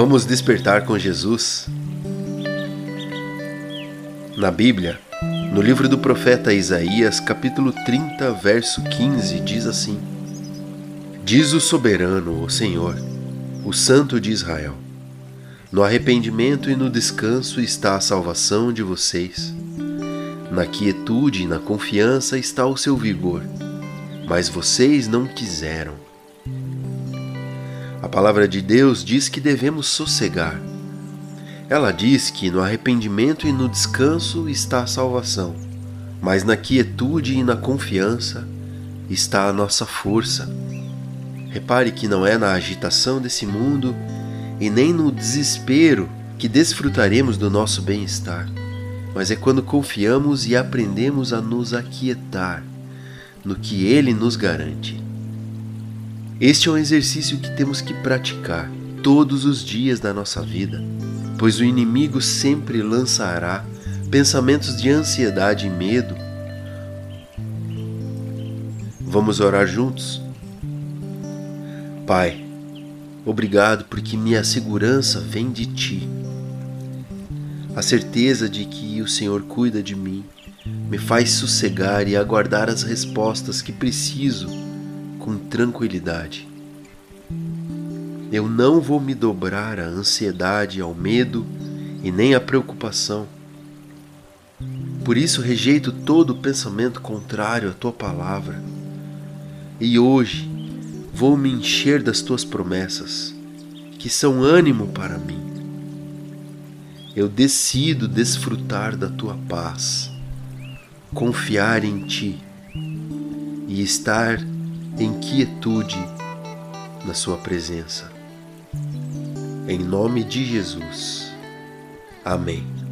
Vamos despertar com Jesus? Na Bíblia, no livro do profeta Isaías, capítulo 30, verso 15, diz assim: Diz o soberano, o Senhor, o Santo de Israel: No arrependimento e no descanso está a salvação de vocês. Na quietude e na confiança está o seu vigor, mas vocês não quiseram. A palavra de Deus diz que devemos sossegar. Ela diz que no arrependimento e no descanso está a salvação, mas na quietude e na confiança está a nossa força. Repare que não é na agitação desse mundo e nem no desespero que desfrutaremos do nosso bem-estar, mas é quando confiamos e aprendemos a nos aquietar no que Ele nos garante. Este é um exercício que temos que praticar todos os dias da nossa vida, pois o inimigo sempre lançará pensamentos de ansiedade e medo. Vamos orar juntos? Pai, obrigado porque minha segurança vem de Ti. A certeza de que o Senhor cuida de mim me faz sossegar e aguardar as respostas que preciso com tranquilidade. Eu não vou me dobrar à ansiedade, ao medo e nem à preocupação. Por isso rejeito todo pensamento contrário à tua palavra. E hoje vou me encher das tuas promessas, que são ânimo para mim. Eu decido desfrutar da tua paz, confiar em ti e estar em quietude na Sua presença. Em nome de Jesus. Amém.